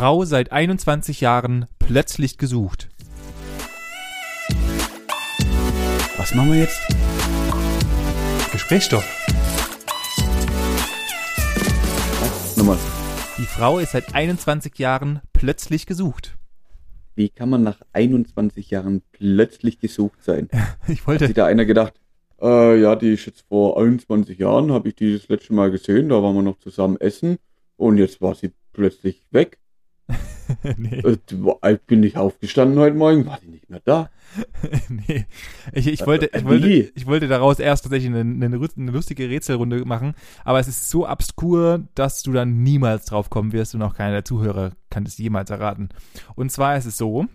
Frau seit 21 Jahren plötzlich gesucht. Was machen wir jetzt? Gesprächsstoff. Nochmal. Die Frau ist seit 21 Jahren plötzlich gesucht. Wie kann man nach 21 Jahren plötzlich gesucht sein? Ich Hat wollte, sich da einer gedacht, äh, ja, die ist jetzt vor 21 Jahren, habe ich die das letzte Mal gesehen, da waren wir noch zusammen essen und jetzt war sie plötzlich weg. nee, Äh, ich bin nicht aufgestanden heute Morgen, war die nicht mehr da. nee. Ich, ich, wollte, ich, Äh, wollte, ich wollte daraus erst tatsächlich eine, eine, eine lustige Rätselrunde machen, aber es ist so obskur, dass du dann niemals drauf kommen wirst und auch keiner der Zuhörer kann es jemals erraten. Und zwar ist es so,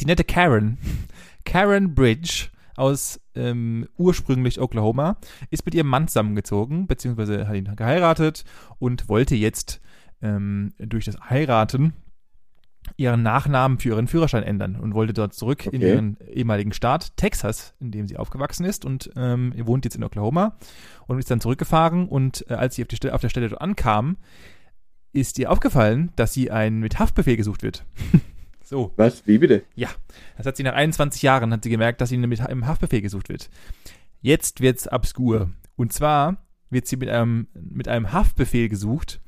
die nette Karen, Karen Bridge aus ähm, ursprünglich Oklahoma, ist mit ihrem Mann zusammengezogen, beziehungsweise hat ihn geheiratet und wollte jetzt ähm, durch das Heiraten ihren Nachnamen für ihren Führerschein ändern und wollte dort zurück in Okay. ihren ehemaligen Staat, Texas, in dem sie aufgewachsen ist und ähm, wohnt jetzt in Oklahoma und ist dann zurückgefahren und äh, als sie auf, die Stelle, auf der Stelle dort ankam, ist ihr aufgefallen, dass sie ein mit Haftbefehl gesucht wird. so, Was? Wie bitte? das hat sie nach 21 Jahren hat sie gemerkt, dass sie mit im Haftbefehl gesucht wird. Jetzt wird's obskur. Und zwar wird sie mit einem, mit einem Haftbefehl gesucht,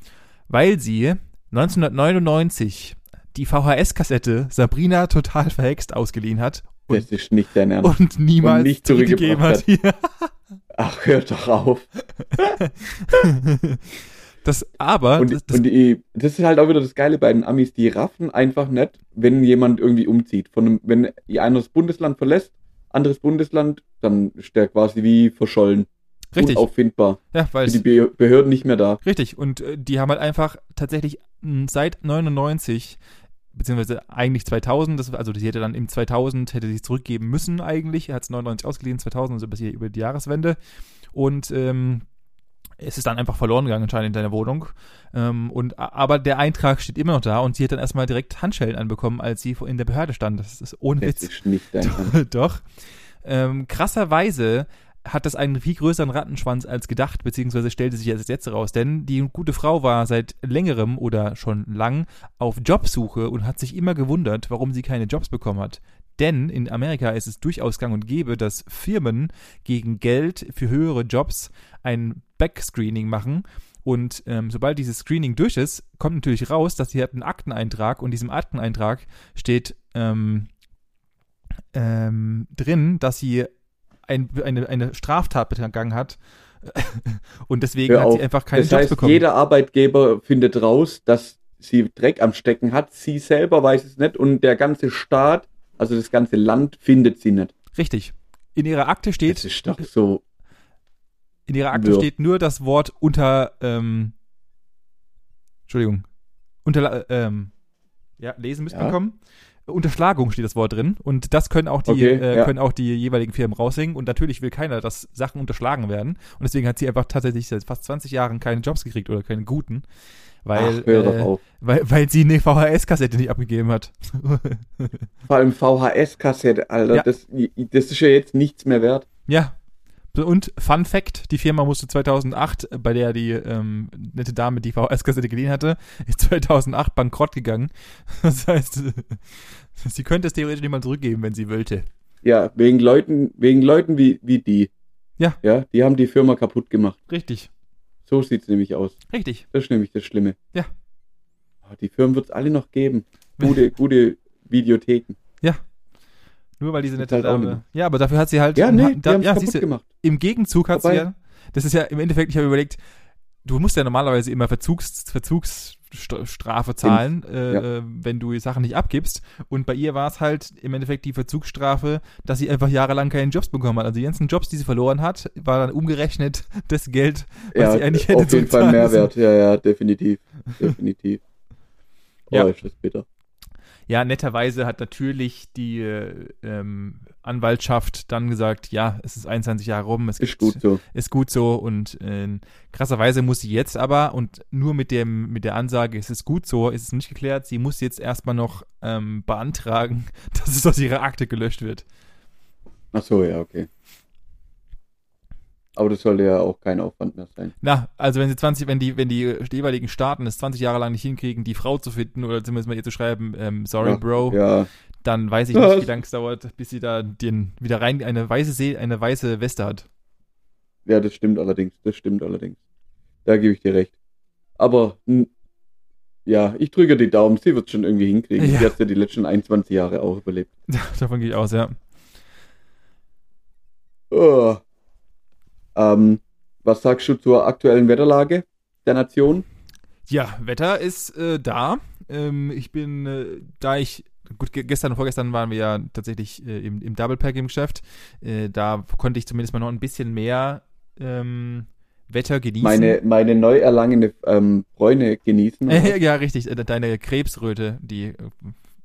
weil sie 1999 die VHS-Kassette Sabrina total verhext ausgeliehen hat und, Das ist nicht dein Ernst. und niemals Und nicht zurückgegeben hat. zurückgebracht Ach, hör doch auf. das, aber, Und, das, das, und die, das ist halt auch wieder das Geile bei den Amis, die raffen einfach nicht, wenn jemand irgendwie umzieht. Von einem, wenn einer das Bundesland verlässt, anderes Bundesland, dann ist der quasi wie verschollen. richtig, Unauffindbar. ja, weil die Be Behörden nicht mehr da. Richtig, und äh, die haben halt einfach tatsächlich mh, seit 99, beziehungsweise eigentlich 2000, das, also sie hätte dann im 2000, hätte sie zurückgeben müssen eigentlich, er hat es 99 ausgeliehen, 2000, also bis hier über die Jahreswende und ähm, es ist dann einfach verloren gegangen anscheinend in deiner Wohnung. Ähm, und, aber der Eintrag steht immer noch da und sie hat dann erstmal direkt Handschellen anbekommen, als sie in der Behörde stand. Das ist ohne Das Witz. ist nicht dein Ernst. Doch. Ähm, krasserweise hat das einen viel größeren Rattenschwanz als gedacht, beziehungsweise stellte sich als jetzt raus. Denn die gute Frau war seit längerem oder schon lang auf Jobsuche und hat sich immer gewundert, warum sie keine Jobs bekommen hat. Denn in Amerika ist es durchaus gang und gäbe, dass Firmen gegen Geld für höhere Jobs ein Backscreening machen. Und ähm, sobald dieses Screening durch ist, kommt natürlich raus, dass sie hat einen Akteneintrag und in diesem Akteneintrag steht ähm, ähm, drin, dass sie ein, eine, eine Straftat begangen hat. Und deswegen hat sie einfach keine das Jobs heißt, bekommen. jeder Arbeitgeber findet raus, dass sie Dreck am Stecken hat. Sie selber weiß es nicht und der ganze Staat, also das ganze Land, findet sie nicht. Richtig. In ihrer Akte steht, Das ist doch so. in ihrer Akte Ja. steht nur das Wort unter, ähm, Entschuldigung, unter, ähm, ja, lesen ihr Ja. Unterschlagung steht das Wort drin und das können auch die Okay, äh, ja. können auch die jeweiligen Firmen raushängen und natürlich will keiner, dass Sachen unterschlagen werden und deswegen hat sie einfach tatsächlich seit fast 20 Jahren keine Jobs gekriegt oder keine guten, weil Ach, äh, weil, weil sie eine VHS-Kassette nicht abgegeben hat. Vor allem VHS-Kassette, Alter. Ja. Das, das ist ja jetzt nichts mehr wert. Ja. Und Fun Fact, die Firma musste 2008, bei der die ähm, nette Dame die VHS-Kassette geliehen hatte, ist 2008 bankrott gegangen. Das heißt, sie könnte es theoretisch nicht mal zurückgeben, wenn sie wollte. Ja, wegen Leuten, wegen Leuten wie, wie die. Ja. Ja, die haben die Firma kaputt gemacht. Richtig, So sieht's nämlich aus. richtig. Das ist nämlich das Schlimme. Ja. Oh, Die Firmen wird's alle noch geben. Gute, gute Videotheken. Nur weil diese nette halt Dame. Ja, aber dafür hat sie halt. Ja, nee, ha- die da, ja, siehst du, gemacht. im Gegenzug hat sie Wobei- ja. Das ist ja im Endeffekt, ich habe überlegt, du musst ja normalerweise immer Verzugs, Verzugsstrafe zahlen, äh, ja. äh, wenn du die Sachen nicht abgibst. Und bei ihr war es halt im Endeffekt die Verzugsstrafe, dass sie einfach jahrelang keinen Jobs bekommen hat. Also die ganzen Jobs, die sie verloren hat, war dann umgerechnet das Geld, was Ja, sie eigentlich hätte auf jeden Fall müssen. Mehrwert. Ja, ja, definitiv. Definitiv. Oh, Ja. ist das bitter. Ja, netterweise hat natürlich die äh, ähm, Anwaltschaft dann gesagt, ja, es ist 21 Jahre rum, es Ist gibt, gut so. ist gut so und äh, krasserweise muss sie jetzt aber und nur mit dem mit der Ansage, es ist gut so, ist es nicht geklärt, sie muss jetzt erstmal noch ähm, beantragen, dass es aus ihrer Akte gelöscht wird. Ach so, ja, okay. Aber das sollte ja auch kein Aufwand mehr sein. Na, also wenn sie 20, wenn die, wenn die jeweiligen Staaten es 20 Jahre lang nicht hinkriegen, die Frau zu finden oder zumindest mal ihr zu schreiben, ähm, sorry, Ja, Bro, Ja, dann weiß ich nicht, wie es- lange es dauert, bis sie da den wieder rein eine weiße See, eine weiße Weste hat. ja, das stimmt allerdings. Das stimmt allerdings. Da gebe ich dir recht. Aber n- ja, ich drücke die Daumen. Sie wird schon irgendwie hinkriegen. Ja. Sie hat ja die letzten 21 Jahre auch überlebt. Davon gehe ich aus, ja. Oh. Ähm, was sagst du zur aktuellen Wetterlage der Nation? Ja, Wetter ist äh, da. Ähm, ich bin, äh, da ich, gut, ge gestern und vorgestern waren wir ja tatsächlich äh, im, im Double Pack im Geschäft. Äh, da konnte ich zumindest mal noch ein bisschen mehr ähm, Wetter genießen. Meine, meine neu erlangene ähm, Bräune genießen. Ja, richtig. äh, Deine Krebsröte, die, äh,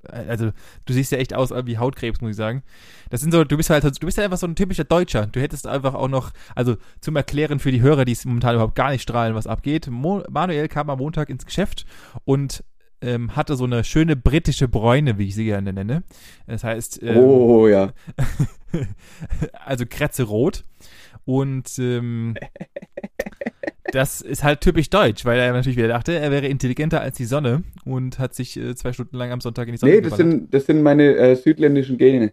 also du siehst ja echt aus wie Hautkrebs, muss ich sagen. Das sind so, du bist halt, du bist ja einfach so ein typischer Deutscher. Du hättest einfach auch noch, also zum Erklären für die Hörer, die es momentan überhaupt gar nicht strahlen, was abgeht. Mo Manuel kam am Montag ins Geschäft und ähm, hatte so eine schöne britische Bräune, wie ich sie gerne nenne. Das heißt, ähm, Oh ja. also Kretze rot. Und ähm, das ist halt typisch deutsch, weil er natürlich wieder dachte, er wäre intelligenter als die Sonne und hat sich äh, zwei Stunden lang am Sonntag in die Sonne Nee, das sind, das sind meine äh, südländischen Gene.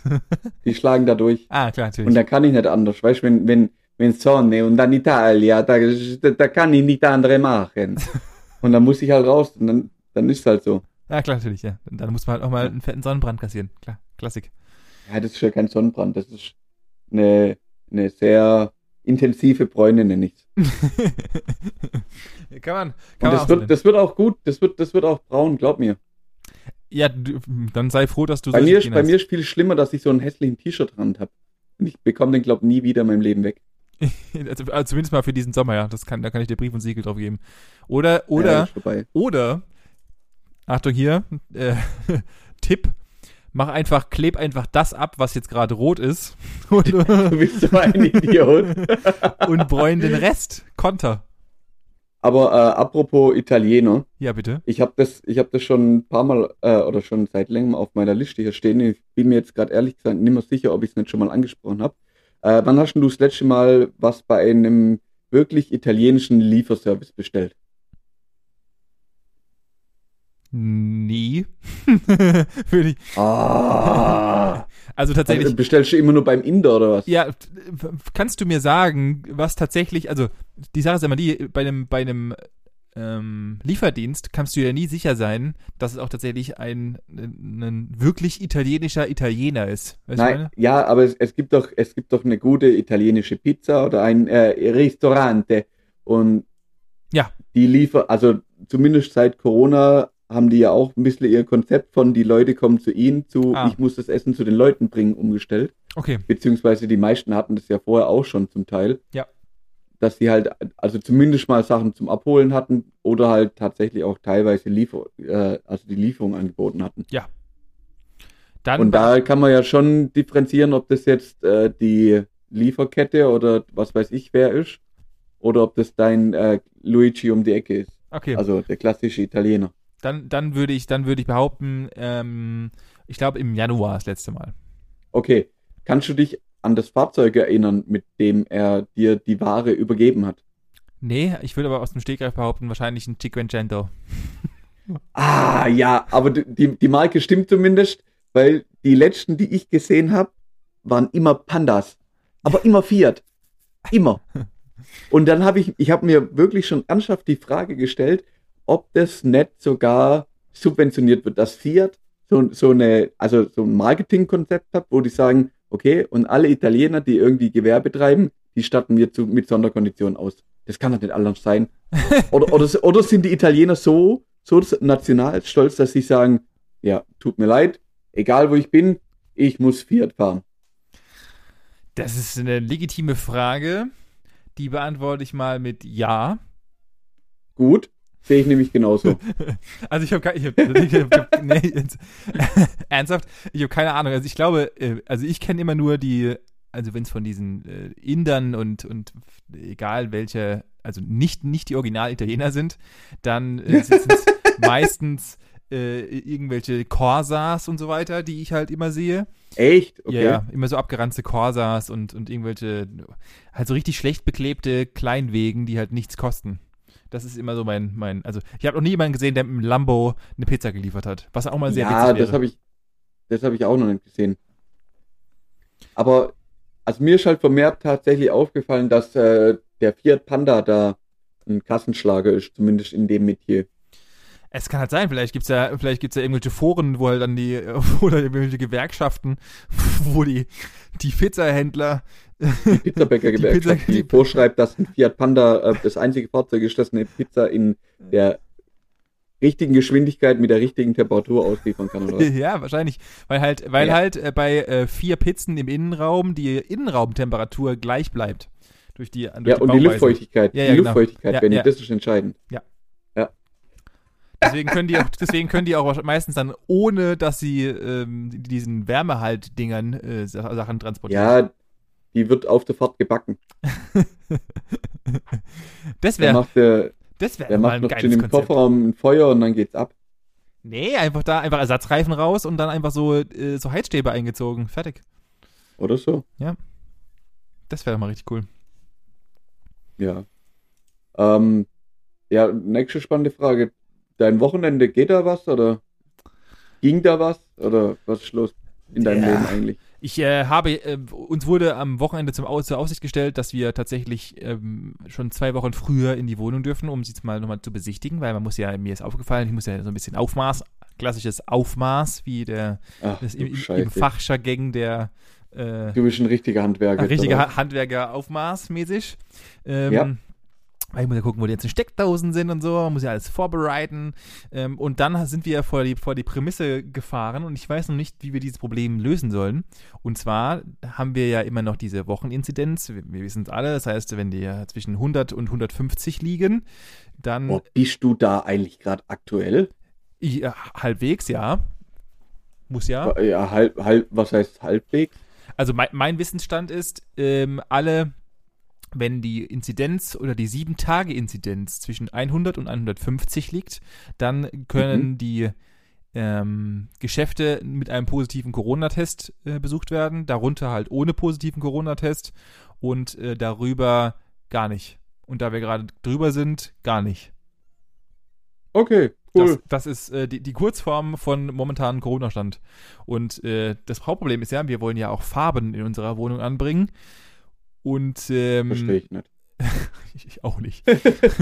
Die schlagen da durch. ah, klar, natürlich. Und da kann ich nicht anders. Weißt du, wenn, wenn, wenn Sonne und dann Italia, da, da, kann ich nicht andere machen. Und dann muss ich halt raus. Und dann, dann ist es halt so. ja, klar, natürlich, ja. Und dann muss man halt auch mal einen fetten Sonnenbrand kassieren. Klar, Klassik. Ja, das ist ja kein Sonnenbrand. Das ist eine, eine sehr intensive Bräune, nenne ich kann man, kann man das wird, das wird auch gut. Das wird, das wird auch braun, glaub mir. Ja, du, dann sei froh, dass du Bei mir, bei mir ist viel schlimmer, dass ich so einen hässlichen T-Shirt-Rand habe. Und ich bekomme den, glaub nie wieder in meinem Leben weg. also, also zumindest mal für diesen Sommer, ja. Das kann, da kann ich dir Brief und Siegel drauf geben. Oder, Ja, oder, vorbei. Oder, Achtung hier, äh, Tipp, mach einfach, kleb einfach das ab, was jetzt gerade rot ist und, Du bist so ein Idiot. und bräun den Rest. Konter. Aber äh, apropos Italiener. Ja, bitte. Ich habe das, ich habe das schon ein paar Mal äh, oder schon seit längerem auf meiner Liste hier stehen. Ich bin mir jetzt gerade ehrlich gesagt nicht mehr sicher, ob ich es nicht schon mal angesprochen habe. Äh, wann hast du das letzte Mal was bei einem wirklich italienischen Lieferservice bestellt? Nie. Würde ich. Ah, Also also, tatsächlich. bestellst du immer nur beim Inder oder was? Ja, kannst du mir sagen, was tatsächlich, also die Sache ist immer die, bei einem, bei einem ähm, Lieferdienst kannst du ja nie sicher sein, dass es auch tatsächlich ein, ein wirklich italienischer Italiener ist. Weißt Nein, meine? ja, aber es, es gibt doch, es gibt doch eine gute italienische Pizza oder ein äh, Ristorante und Ja. die liefern, also zumindest seit Corona haben die ja auch ein bisschen ihr Konzept von die Leute kommen zu ihnen zu, Ah. ich muss das Essen zu den Leuten bringen, umgestellt. Okay, Beziehungsweise die meisten hatten das ja vorher auch schon zum Teil. Ja. Dass sie halt, also zumindest mal Sachen zum Abholen hatten oder halt tatsächlich auch teilweise Liefer, äh, also die Lieferung angeboten hatten. dann Und da kann man ja schon differenzieren, ob das jetzt äh, die Lieferkette oder was weiß ich wer ist. Oder ob das dein äh, Luigi um die Ecke ist. okay, Also der klassische Italiener. Dann, dann würde ich, dann würde ich behaupten, ähm, ich glaube im Januar das letzte Mal. Okay, kannst du dich an das Fahrzeug erinnern, mit dem er dir die Ware übergeben hat? Nee, ich würde aber aus dem Stegreif behaupten, wahrscheinlich ein Cinquecento. Ah, ja, aber die- die, die Marke stimmt zumindest, weil die letzten, die ich gesehen habe, waren immer Pandas. Aber immer Fiat. Immer. Und dann habe ich, ich habe mir wirklich schon ernsthaft die Frage gestellt, ob das nicht sogar subventioniert wird, dass Fiat so, so eine, also so ein Marketingkonzept hat, wo die sagen, okay, und alle Italiener, die irgendwie Gewerbe treiben, die statten wir zu, mit Sonderkonditionen aus. Das kann doch nicht anders sein. Oder, oder, oder sind die Italiener so, so nationalstolz, dass sie sagen, ja, tut mir leid, egal wo ich bin, ich muss Fiat fahren. Das ist eine legitime Frage. Die beantworte ich mal mit Ja. Gut, sehe ich nämlich genauso. Also ich habe keine, ich hab, ich hab, nee, ernsthaft, ich habe keine Ahnung. Also ich glaube, äh, also ich kenne immer nur die, also wenn es von diesen äh, Indern und und egal welche, also nicht nicht die Original-Italiener sind, dann äh, sind es meistens äh, irgendwelche Corsars und so weiter, die ich halt immer sehe. Echt? Okay. Ja, ja, immer so abgeranzte Corsas und, und irgendwelche, halt so richtig schlecht beklebte Kleinwegen, die halt nichts kosten. Das ist immer so mein, mein, also ich habe noch nie jemanden gesehen, der mit einem Lambo eine Pizza geliefert hat, was auch mal sehr ja, witzig wäre. das habe ich, das habe ich auch noch nicht gesehen. Aber also mir ist halt vermehrt tatsächlich aufgefallen, dass äh, der Fiat Panda da ein Kassenschlager ist, zumindest in dem Metier. Es kann halt sein, vielleicht gibt's ja, vielleicht gibt's ja irgendwelche Foren, wo halt dann die, oder irgendwelche Gewerkschaften, wo die, die Pizzahändler, Die Pizzabäcker-Gewerkschaft, Die die, Pizza- vorschreibt, dass ein Fiat Panda äh, das einzige Fahrzeug ist, das eine Pizza in der richtigen Geschwindigkeit mit der richtigen Temperatur ausliefern kann. Oder? ja, wahrscheinlich, weil halt, weil Ja. halt äh, bei äh, vier Pizzen im Innenraum die Innenraumtemperatur gleich bleibt. Durch die, durch ja, die und die Bauweise. Luftfeuchtigkeit. Ja, die ja, genau. Luftfeuchtigkeit, Ja, Benny, ja. das ist entscheidend. Deswegen können die auch, deswegen können die auch meistens dann, ohne dass sie ähm, diesen Wärmehalt-Dingern äh, Sa- Sachen transportieren. Ja, die wird auf der Fahrt gebacken. das Der wäre macht, äh, das wär der mal macht ein noch geiles im Konzept. Kofferraum ein Feuer und dann geht's ab. Nee, einfach da, einfach Ersatzreifen raus und dann einfach so, äh, so Heizstäbe eingezogen. Fertig. Oder so. Das wäre mal richtig cool. Ja. Ähm, ja, nächste spannende Frage. Dein Wochenende, geht da was oder ging da was? Oder was ist los in deinem Ja. Leben eigentlich? Ich äh, habe, äh, uns wurde am Wochenende zum zur Aussicht gestellt, dass wir tatsächlich ähm, schon zwei Wochen früher in die Wohnung dürfen, um sie jetzt mal nochmal zu besichtigen, weil man muss ja, mir ist aufgefallen, ich muss ja so ein bisschen Aufmaß, klassisches Aufmaß, wie der Ach, das im, im, Fachjargon der äh, Du bist ein richtiger Handwerker. ein richtiger oder? Ha- Handwerker aufmaßmäßig. Ähm, Ja. Weil Ich muss ja gucken, wo die ganzen Steckdosen sind und so, man muss ja alles vorbereiten. Ähm, und dann sind wir vor die, vor die Prämisse gefahren und ich weiß noch nicht, wie wir dieses Problem lösen sollen. Und zwar haben wir ja immer noch diese Wocheninzidenz, wir, wir wissen es alle, das heißt, wenn die ja zwischen 100 und 150 liegen, dann Boah, bist du da eigentlich gerade aktuell? ja, halbwegs, ja. Muss ja. Ja, halb, halb, was heißt halbwegs? Also mein, mein Wissensstand ist, ähm, alle, wenn die Inzidenz oder die 7-Tage-Inzidenz zwischen 100 und 150 liegt, dann können die ähm, Geschäfte mit einem positiven Corona-Test äh, besucht werden, darunter halt ohne positiven Corona-Test und äh, darüber gar nicht. Und da wir gerade drüber sind, gar nicht. Okay, cool. Das, das ist äh, die, die Kurzform von momentanen Corona-Stand. Und äh, das Hauptproblem ist ja, wir wollen ja auch Farben in unserer Wohnung anbringen. Und ähm, Verstehe ich nicht. ich auch nicht.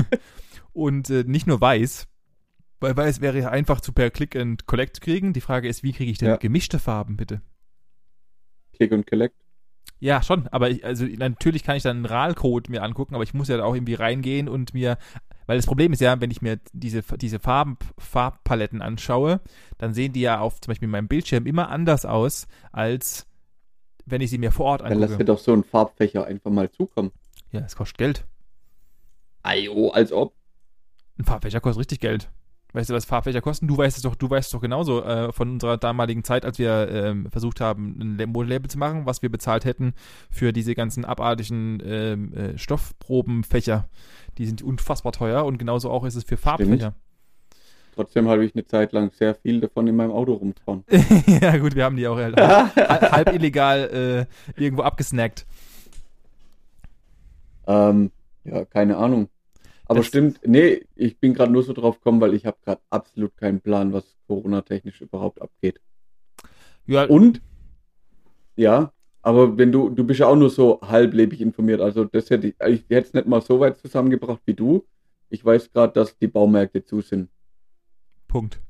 und äh, nicht nur weiß, weil weiß wäre ja einfach zu per Click and Collect kriegen. Die Frage ist, wie kriege ich denn Ja. gemischte Farben, bitte? Click und Collect. Ja, schon, aber ich, also natürlich kann ich dann einen RAL-Code mir angucken, aber ich muss ja da auch irgendwie reingehen und mir, weil das Problem ist ja, wenn ich mir diese, diese Farben, Farbpaletten anschaue, dann sehen die ja auf zum Beispiel meinem Bildschirm immer anders aus, als wenn ich sie mir vor Ort Dann lass angucke. doch so einen Farbfächer einfach mal zukommen. Ja, es kostet Geld. Ajo, als ob. Ein Farbfächer kostet richtig Geld. Weißt du, was Farbfächer kosten? Du weißt es doch, du weißt es doch genauso äh, von unserer damaligen Zeit, als wir ähm, versucht haben, ein Lab- Modelabel zu machen, was wir bezahlt hätten für diese ganzen abartigen ähm, äh, Stoffprobenfächer. Die sind unfassbar teuer und genauso auch ist es für Farbfächer. Trotzdem habe ich eine Zeit lang sehr viel davon in meinem Auto rumgefahren. ja, gut, wir haben die auch halt halb, halb, halb illegal äh, irgendwo abgesnackt. Ähm, ja, keine Ahnung. Aber Das- stimmt, nee, ich bin gerade nur so drauf gekommen, weil ich habe gerade absolut keinen Plan, was Corona-technisch überhaupt abgeht. Ja, Und, ja, aber wenn du, du bist ja auch nur so halblebig informiert, also das hätte ich, ich hätte es nicht mal so weit zusammengebracht wie du. Ich weiß gerade, dass die Baumärkte zu sind. Punkt.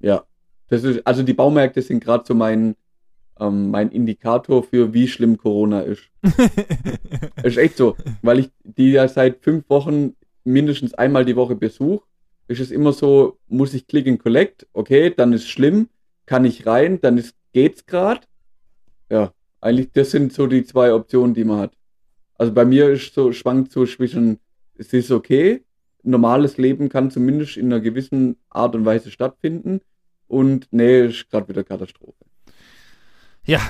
Ja, das ist, also die Baumärkte sind gerade so mein, ähm, mein Indikator für wie schlimm Corona ist. ist echt so, weil ich die ja seit fünf Wochen mindestens einmal die Woche besuche. Ist es immer so, muss ich click and collect, okay, dann ist schlimm, kann ich rein, dann ist, geht's grad. Ja, eigentlich, das sind so die zwei Optionen, die man hat. Also bei mir ist so, schwankt so zwischen, es ist okay, normales Leben kann zumindest in einer gewissen Art und Weise stattfinden und nee, ist gerade wieder Katastrophe. Ja,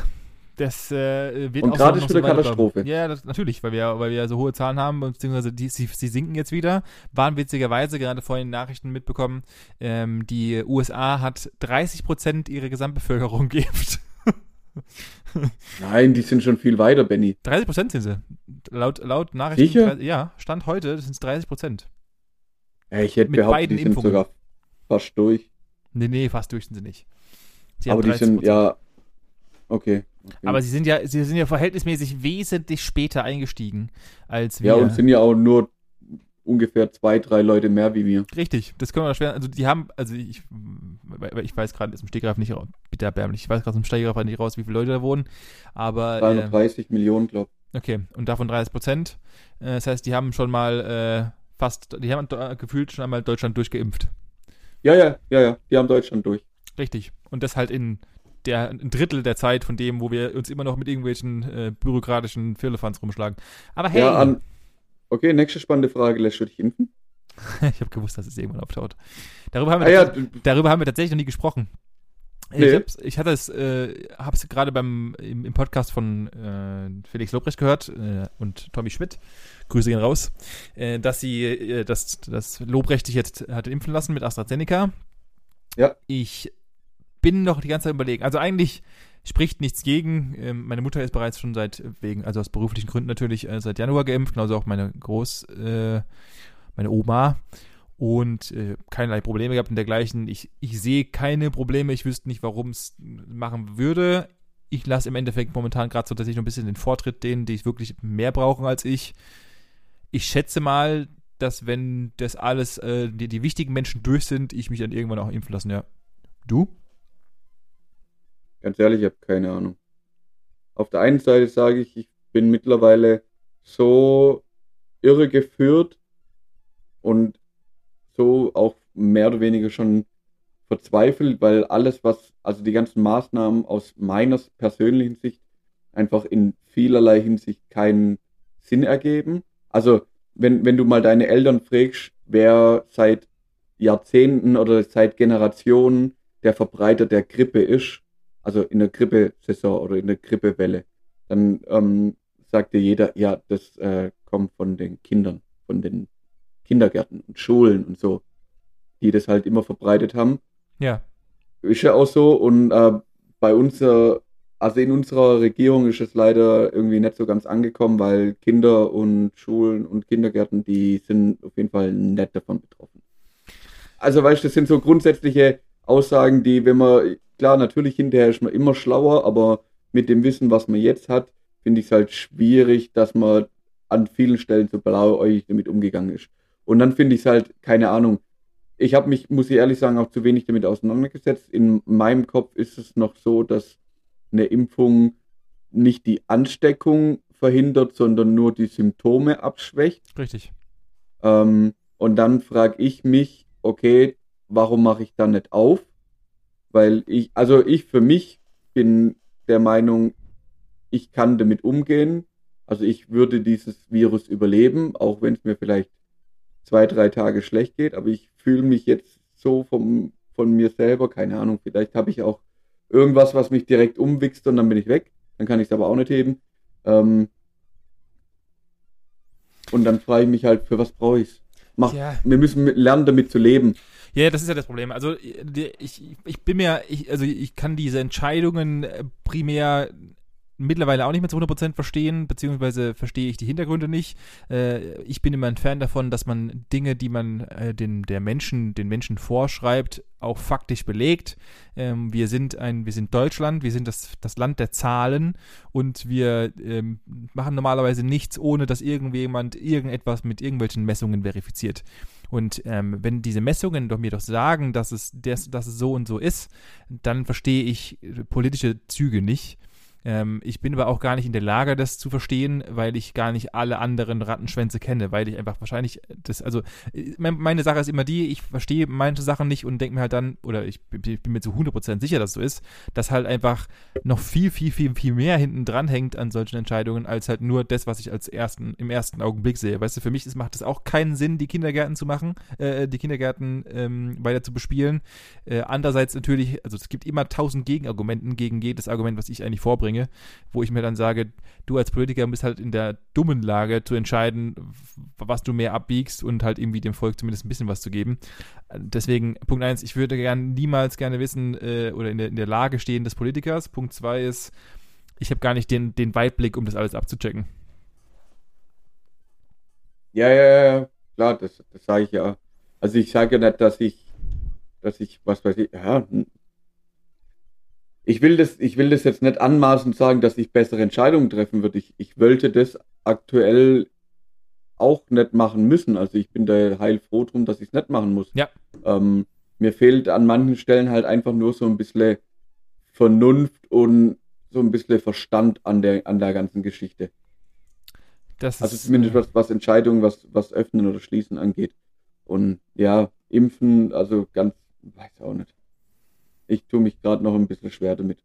das äh, wird Und auch gerade ist wieder so. Katastrophe. Ja, das, natürlich, weil wir, weil wir ja so hohe Zahlen haben, beziehungsweise die, sie, sie sinken jetzt wieder. Waren witzigerweise gerade vorhin Nachrichten mitbekommen, ähm, die USA hat 30 Prozent ihrer Gesamtbevölkerung geimpft. Nein, die sind schon viel weiter, Benny. 30 Prozent sind sie. Laut, laut Nachrichten. Sicher? 30 Ja, Stand heute sind es 30 Prozent. Ja, ich hätte Mit behauptet, beiden die sind Impfungen. sogar fast durch. Nee, nee, fast durch sind sie nicht. Sie aber die sind, 30%. ja, okay. okay. Aber sie sind ja, sie sind ja verhältnismäßig wesentlich später eingestiegen als wir. ja, und sind ja auch nur ungefähr zwei, drei Leute mehr wie wir. Richtig, das können wir schwer. Also die haben, also ich, ich weiß gerade im Stegreif nicht, raus- bitte erbärmlich, ich weiß gerade im Stegreif nicht raus, wie viele Leute da wohnen, aber äh, 330 Millionen, glaube okay, und davon 30 Prozent. Äh, das heißt, die haben schon mal äh, fast, die haben äh, gefühlt schon einmal Deutschland durchgeimpft. Ja, ja, ja, ja, die haben Deutschland durch. Richtig. Und das halt in der ein Drittel der Zeit von dem, wo wir uns immer noch mit irgendwelchen äh, bürokratischen Firlefanz rumschlagen. Aber hey, Ja, an, okay, nächste spannende Frage, lässt du dich impfen? ich habe gewusst, dass es irgendwann auftaucht. Darüber haben wir Ah ja, Darüber haben wir tatsächlich noch nie gesprochen. Nee. Ich, ich hatte es, äh, habe es gerade beim im, im Podcast von äh, Felix Lobrecht gehört äh, und Tommy Schmidt. Grüße gehen raus, äh, dass sie, äh, dass, dass Lobrecht sich jetzt hat impfen lassen mit AstraZeneca. Ja. Ich bin noch die ganze Zeit überlegen. Also eigentlich spricht nichts gegen. Ähm, meine Mutter ist bereits schon seit wegen, also aus beruflichen Gründen natürlich äh, seit Januar geimpft, genauso auch meine Groß, äh, meine Oma und äh, keinerlei Probleme gehabt und dergleichen. Ich, ich sehe keine Probleme, ich wüsste nicht, warum es machen würde. Ich lasse im Endeffekt momentan gerade so tatsächlich noch ein bisschen den Vortritt denen, die es wirklich mehr brauchen als ich. Ich schätze mal, dass wenn das alles, äh, die, die wichtigen Menschen durch sind, ich mich dann irgendwann auch impfen lassen, ja. Du? Ganz ehrlich, ich habe keine Ahnung. Auf der einen Seite sage ich, ich bin mittlerweile so irre geführt und so auch mehr oder weniger schon verzweifelt, weil alles, was, also die ganzen Maßnahmen aus meiner persönlichen Sicht einfach in vielerlei Hinsicht keinen Sinn ergeben. Also, wenn, wenn du mal deine Eltern fragst, wer seit Jahrzehnten oder seit Generationen der Verbreiter der Grippe ist, also in der Grippesaison oder in der Grippewelle, dann ähm, sagt dir jeder, ja, das äh, kommt von den Kindern, von den Kindergärten und Schulen und so, die das halt immer verbreitet haben. Ja. Ist ja auch so und äh, bei uns, äh, also in unserer Regierung ist es leider irgendwie nicht so ganz angekommen, weil Kinder und Schulen und Kindergärten, die sind auf jeden Fall nicht davon betroffen. Also weißt du, das sind so grundsätzliche Aussagen, die, wenn man, klar, natürlich hinterher ist man immer schlauer, aber mit dem Wissen, was man jetzt hat, finde ich es halt schwierig, dass man an vielen Stellen so blauäugig damit umgegangen ist. Und dann finde ich es halt, keine Ahnung, ich habe mich, muss ich ehrlich sagen, auch zu wenig damit auseinandergesetzt. In meinem Kopf ist es noch so, dass eine Impfung nicht die Ansteckung verhindert, sondern nur die Symptome abschwächt. Richtig. Ähm, und dann frage ich mich, okay, warum mache ich dann nicht auf? Weil ich, also ich für mich bin der Meinung, ich kann damit umgehen. Also ich würde dieses Virus überleben, auch wenn es mir vielleicht zwei, drei Tage schlecht geht, aber ich fühle mich jetzt so vom, von mir selber, keine Ahnung, vielleicht habe ich auch irgendwas, was mich direkt umwichst und dann bin ich weg. Dann kann ich es aber auch nicht heben. Ähm, und dann frage ich mich halt, für was brauche ich es? Ja. Wir müssen lernen, damit zu leben. Ja, das ist ja das Problem. Also ich, ich bin mir, ich, also ich kann diese Entscheidungen primär mittlerweile auch nicht mehr zu 100% verstehen, beziehungsweise verstehe ich die Hintergründe nicht. Äh, ich bin immer ein Fan davon, dass man Dinge, die man äh, den, der Menschen, den Menschen vorschreibt, auch faktisch belegt. Ähm, wir sind ein, wir sind Deutschland, wir sind das, das Land der Zahlen und wir ähm, machen normalerweise nichts, ohne dass irgendjemand irgendetwas mit irgendwelchen Messungen verifiziert. Und ähm, wenn diese Messungen doch mir doch sagen, dass es, des, dass es so und so ist, dann verstehe ich äh, politische Züge nicht. Ähm, ich bin aber auch gar nicht in der Lage, das zu verstehen, weil ich gar nicht alle anderen Rattenschwänze kenne, weil ich einfach wahrscheinlich das, also äh, mein- meine Sache ist immer die, ich verstehe manche Sachen nicht und denke mir halt dann, oder ich, bin- ich bin mir zu 100% sicher, dass so ist, dass halt einfach noch viel, viel, viel, viel mehr hinten dran hängt an solchen Entscheidungen, als halt nur das, was ich als ersten, im ersten Augenblick sehe. Weißt du, für mich ist, macht es auch keinen Sinn, die Kindergärten zu machen, äh, die Kindergärten ähm, weiter zu bespielen. Äh, andererseits natürlich, also es gibt immer tausend Gegenargumenten gegen jedes Argument, was ich eigentlich vorbringe. Bringe, wo ich mir dann sage, du als Politiker bist halt in der dummen Lage zu entscheiden, was du mehr abbiegst und halt irgendwie dem Volk zumindest ein bisschen was zu geben. Deswegen, Punkt eins, ich würde gern niemals gerne wissen äh, oder in der, in der Lage stehen des Politikers. Punkt zwei ist, ich habe gar nicht den, den Weitblick, um das alles abzuchecken. Ja, ja, ja, klar, das, das sage ich ja. Also ich sage ja nicht, dass ich, dass ich, was weiß ich, ja, ich will das, ich will das jetzt nicht anmaßend sagen, dass ich bessere Entscheidungen treffen würde. Ich, ich wollte das aktuell auch nicht machen müssen. Also ich bin da heilfroh drum, dass ich es nicht machen muss. Ja. Ähm, mir fehlt an manchen Stellen halt einfach nur so ein bisschen Vernunft und so ein bisschen Verstand an der, an der ganzen Geschichte. Das also ist, zumindest was, was Entscheidungen, was, was Öffnen oder Schließen angeht. Und ja, Impfen, also ganz, weiß auch nicht. Ich tue mich gerade noch ein bisschen schwer damit.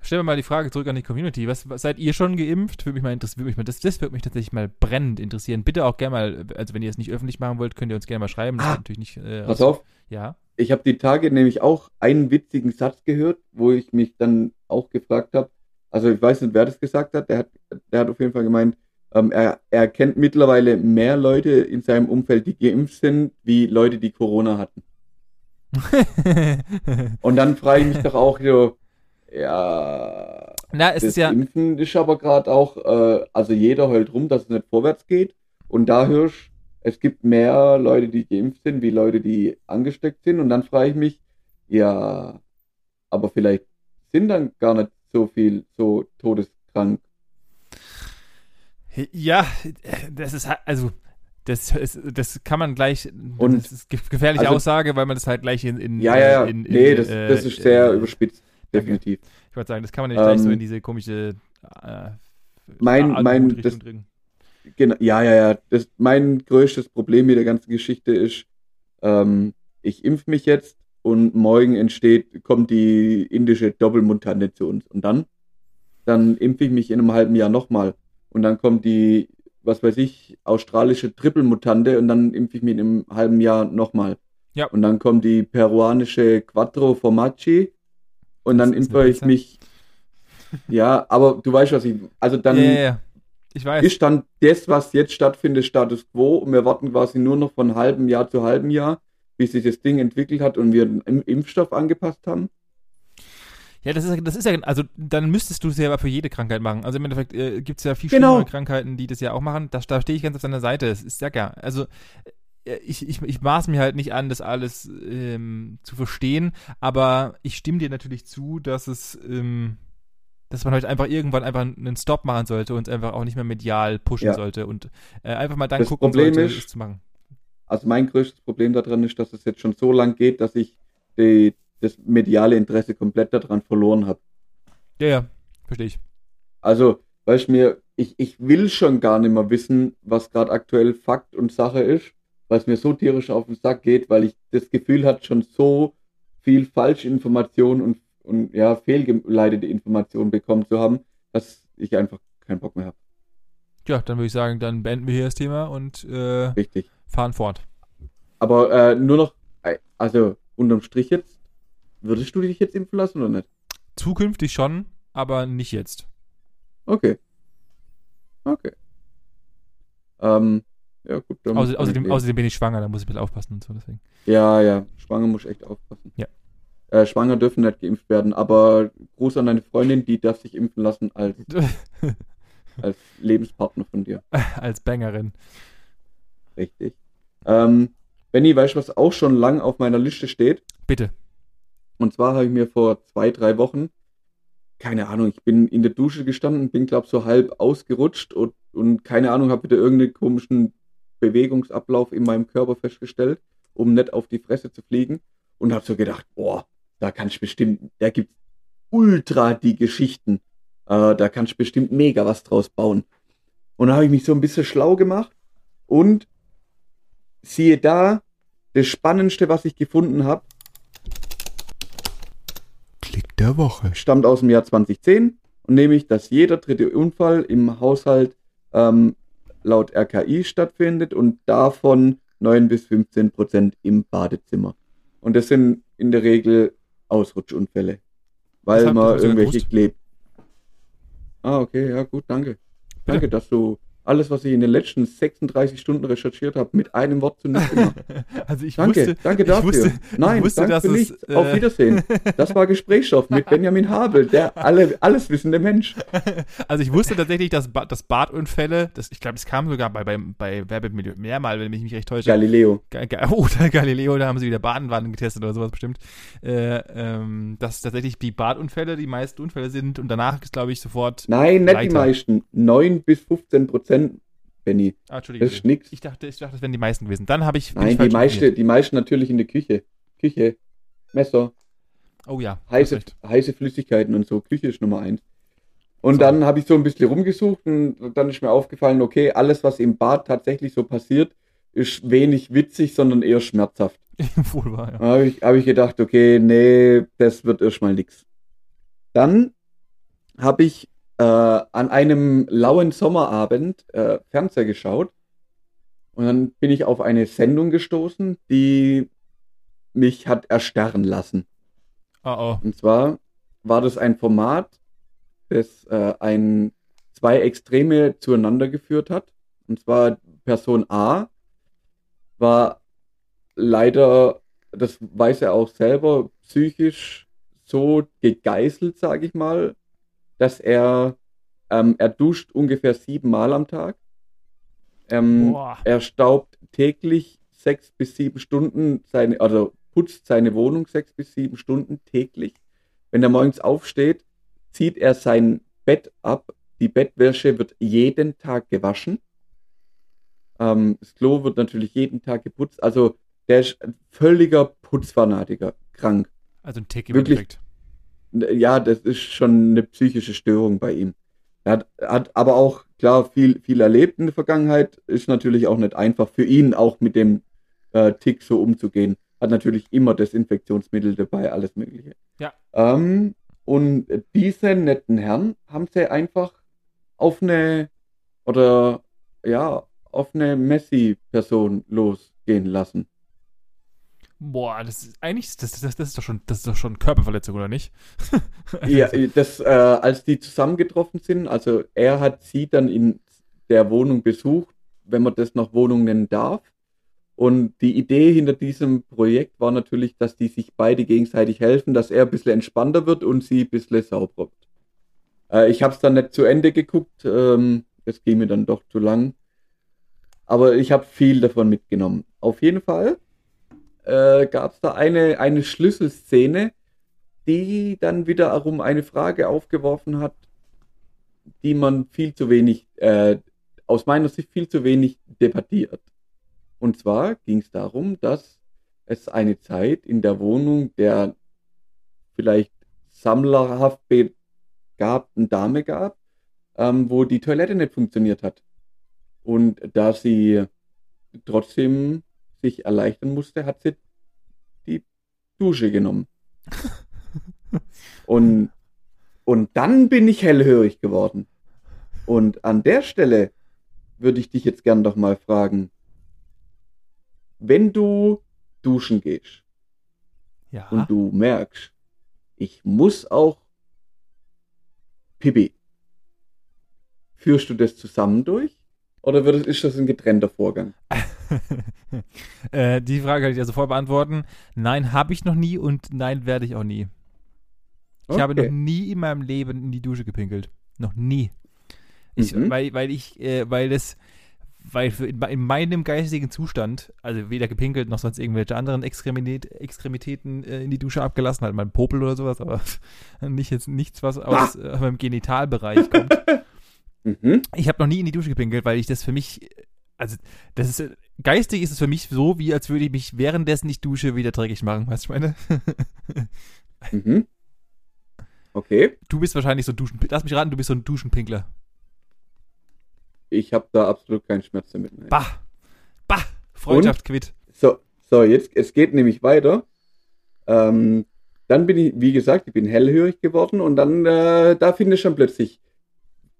Stellen wir mal die Frage zurück an die Community. Was, was seid ihr schon geimpft? Würde mich mal interessieren. Würde mich mal, das, das würde mich tatsächlich mal brennend interessieren. Bitte auch gerne mal, also wenn ihr es nicht öffentlich machen wollt, könnt ihr uns gerne mal schreiben. Ah. natürlich nicht. Äh, Pass auf, Ja. ich habe die Tage nämlich auch einen witzigen Satz gehört, wo ich mich dann auch gefragt habe. Also ich weiß nicht, wer das gesagt hat. Der hat, der hat auf jeden Fall gemeint, ähm, er, er kennt mittlerweile mehr Leute in seinem Umfeld, die geimpft sind, wie Leute, die Corona hatten. Und dann frage ich mich doch auch so, ja, Na, es das ist ja. Impfen ist aber gerade auch, äh, also jeder heult rum, dass es nicht vorwärts geht. Und da hörst es gibt mehr Leute, die geimpft sind, wie Leute, die angesteckt sind. Und dann frage ich mich, ja, aber vielleicht sind dann gar nicht so viel so todeskrank. Ja, das ist halt, also. Das, ist, das kann man gleich, Und- das ist ge- gefährliche also- Aussage, weil man das halt gleich in, in Ja, ja, ja. in, in, nee, das, äh, das ist sehr äh, überspitzt, definitiv. Ich wollte sagen, das kann man nicht gleich so Ähm, in diese komische äh, Mein- mein- das-. Genau, ja, ja, ja. Das, mein größtes Problem mit der ganzen Geschichte ist, ähm, ich impf mich jetzt und morgen entsteht, kommt die indische Doppelmutante zu uns. Und dann? Dann impfe ich mich in einem halben Jahr nochmal. Und dann kommt die, was weiß ich, australische Triple-Mutante und dann impfe ich mich in einem halben Jahr nochmal. Ja. Und dann kommt die peruanische Quattro Formaggi und Das dann impfe ich mich. Ja, aber du weißt, was ich. Also dann ja, ja. Ich ist dann das, was jetzt stattfindet, Status quo und wir warten quasi nur noch von halbem Jahr zu halbem Jahr, bis sich das Ding entwickelt hat und wir den Im- Impfstoff angepasst haben. Ja, das ist, das ist ja, also dann müsstest du es ja aber für jede Krankheit machen. Also im Endeffekt äh, gibt es ja viel Genau. schlimmere Krankheiten, die das ja auch machen. Da, da stehe ich ganz auf deiner Seite. Es ist ja gar, also äh, ich, ich, ich maß mir halt nicht an, das alles ähm, zu verstehen, aber ich stimme dir natürlich zu, dass es, ähm, dass man halt einfach irgendwann einfach einen Stop machen sollte und es einfach auch nicht mehr medial pushen Ja. sollte und äh, einfach mal dann Das gucken Problem sollte, ist- es zu machen. Also mein größtes Problem daran ist, dass es jetzt schon so lang geht, dass ich die, das mediale Interesse komplett daran verloren habe. Ja, ja, verstehe ich. Also, weißt du mir, ich, ich will schon gar nicht mehr wissen, was gerade aktuell Fakt und Sache ist, weil es mir so tierisch auf den Sack geht, weil ich das Gefühl hat, schon so viel Falschinformation und, und ja, fehlgeleitete Informationen bekommen zu haben, dass ich einfach keinen Bock mehr habe. Ja, dann würde ich sagen, dann beenden wir hier das Thema und äh, Richtig. fahren fort. Aber äh, nur noch, äh, also unterm Strich jetzt, würdest du dich jetzt impfen lassen oder nicht? Zukünftig schon, aber nicht jetzt. Okay. Okay. Ähm, ja gut. Außer, außerdem, außerdem bin ich schwanger, da muss ich ein bisschen aufpassen und so, deswegen. Ja, ja, schwanger muss echt aufpassen. Ja. Äh, schwanger dürfen nicht geimpft werden, aber Gruß an deine Freundin, die darf sich impfen lassen als, als Lebenspartner von dir. Als Bangerin. Richtig. Ähm, Benny, weißt du, was auch schon lang auf meiner Liste steht? Bitte. Und zwar habe ich mir vor zwei, drei Wochen, keine Ahnung, ich bin in der Dusche gestanden, bin, glaube so halb ausgerutscht und, und keine Ahnung, habe wieder irgendeinen komischen Bewegungsablauf in meinem Körper festgestellt, um nicht auf die Fresse zu fliegen. Und habe so gedacht, boah, da kann ich bestimmt, da gibt's ultra die Geschichten. Äh, da kann ich bestimmt mega was draus bauen. Und da habe ich mich so ein bisschen schlau gemacht und siehe da, das Spannendste, was ich gefunden habe, der Woche. stammt aus dem Jahr 2010 und nämlich, dass jeder dritte Unfall im Haushalt ähm, laut RKI stattfindet und davon 9 bis 15 Prozent im Badezimmer. Und das sind in der Regel Ausrutschunfälle, weil man irgendwelche gewusst. Kleb Ah, okay, ja, gut, danke. Danke, dass du alles, was ich in den letzten 36 Stunden recherchiert habe, mit einem Wort zu nichts gemacht. Also ich Danke, wusste, danke dafür. Ich wusste, Nein, wusste danke dass für nichts. Auf äh, Wiedersehen. Das war Gesprächsstoff mit Benjamin Habel, der alle, alles wissende Mensch. Also ich wusste tatsächlich, dass, ba dass Badunfälle, das, ich glaube, es kam sogar bei, bei, bei Wer wird Millionär mehrmal, wenn ich mich recht täusche. Galileo. Ga- Ga- Oder Galileo, da haben sie wieder Badenwannen getestet oder sowas bestimmt. Äh, ähm, dass tatsächlich die Badunfälle die meisten Unfälle sind und danach ist, glaube ich, sofort. Nein, nicht die meisten. 9 bis 15 Prozent, Benny. Ah, Entschuldigung. Das ist nix. Ich dachte, ich dachte, das wären die meisten gewesen. Dann habe ich. Nein, die falsch meiste, informiert. die meisten natürlich in der Küche. Küche, Messer, Oh ja. heiße, heiße Flüssigkeiten und so. Küche ist Nummer eins. Und So. dann habe ich so ein bisschen rumgesucht und dann ist mir aufgefallen, okay, alles, was im Bad tatsächlich so passiert, ist wenig witzig, sondern eher schmerzhaft. Wohl wahr, ja. Da habe ich, hab ich gedacht, okay, nee, das wird erstmal nix. Dann habe ich äh, an einem lauen Sommerabend äh, Fernseher geschaut und dann bin ich auf eine Sendung gestoßen, die mich hat erstarren lassen. Oh oh. Und zwar war das ein Format, das äh, ein, zwei Extreme zueinander geführt hat. Und zwar Person A war leider, das weiß er auch selber, psychisch so gegeißelt, sage ich mal, dass er, ähm, er duscht ungefähr siebenmal am Tag. Ähm, er staubt täglich sechs bis sieben Stunden seine, also putzt seine Wohnung sechs bis sieben Stunden täglich. Wenn er morgens aufsteht, zieht er sein Bett ab. Die Bettwäsche wird jeden Tag gewaschen. Ähm, das Klo wird natürlich jeden Tag geputzt. Also der ist ein völliger Putzfanatiker, krank. Also ein Tick im Wirklich? Endeffekt. Ja, das ist schon eine psychische Störung bei ihm. Er hat, hat aber auch, klar, viel, viel erlebt in der Vergangenheit. Ist natürlich auch nicht einfach für ihn, auch mit dem äh, Tick so umzugehen. Hat natürlich immer Desinfektionsmittel dabei, alles Mögliche. Ja. Ähm, und diese netten Herren haben sie einfach auf eine, oder ja, auf eine Messi-Person losgehen lassen. Boah, das ist eigentlich, das, das, das ist doch schon, das ist doch schon Körperverletzung, oder nicht? Ja, das, äh, als die zusammengetroffen sind, also er hat sie dann in der Wohnung besucht, wenn man das noch Wohnung nennen darf. Und die Idee hinter diesem Projekt war natürlich, dass die sich beide gegenseitig helfen, dass er ein bisschen entspannter wird und sie ein bisschen sauberer wird. Äh, ich habe es dann nicht zu Ende geguckt, ähm, es ging mir dann doch zu lang. Aber ich habe viel davon mitgenommen. Auf jeden Fall äh, gab es da eine, eine Schlüsselszene, die dann wiederum eine Frage aufgeworfen hat, die man viel zu wenig, äh, aus meiner Sicht viel zu wenig debattiert. Und zwar ging es darum, dass es eine Zeit in der Wohnung der vielleicht sammlerhaft begabten Dame gab, ähm, wo die Toilette nicht funktioniert hat. Und da sie trotzdem sich erleichtern musste, hat sie die Dusche genommen. Und, und dann bin ich hellhörig geworden. Und an der Stelle würde ich dich jetzt gern doch mal fragen, wenn du duschen gehst Ja. und du merkst, ich muss auch Pipi, führst du das zusammen durch? Oder wird, ist das ein getrennter Vorgang? äh, die Frage kann ich ja sofort beantworten. Nein, habe ich noch nie und nein, werde ich auch nie. Ich habe noch Okay. nie in meinem Leben in die Dusche gepinkelt. Noch nie. Ich, Mhm. weil, weil ich, äh, weil das, weil in, in meinem geistigen Zustand, also weder gepinkelt noch sonst irgendwelche anderen Extremität, Extremitäten äh, in die Dusche abgelassen, halt mein Popel oder sowas, aber nicht jetzt nichts, was aus äh, meinem Genitalbereich kommt. Mhm. Ich habe noch nie in die Dusche gepinkelt, weil ich das für mich, also das ist, geistig ist es für mich so, wie als würde ich mich währenddessen ich dusche wieder dreckig machen, weißt du, meine? Mhm. Okay. Du bist wahrscheinlich so ein Duschen, lass mich raten, du bist so ein Duschenpinkler. Ich habe da absolut keinen Schmerz damit. nein. Bah, bah, Freundschaft quitt. So, so, jetzt, es geht nämlich weiter. Ähm, dann bin ich, wie gesagt, ich bin hellhörig geworden und dann, äh, da finde ich schon plötzlich